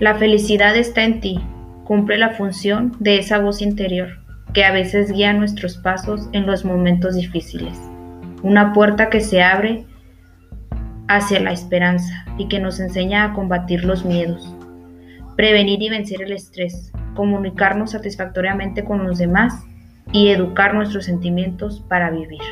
La felicidad está en ti, cumple la función de esa voz interior que a veces guía nuestros pasos en los momentos difíciles. Una puerta que se abre hacia la esperanza y que nos enseña a combatir los miedos, prevenir y vencer el estrés, comunicarnos satisfactoriamente con los demás y educar nuestros sentimientos para vivir.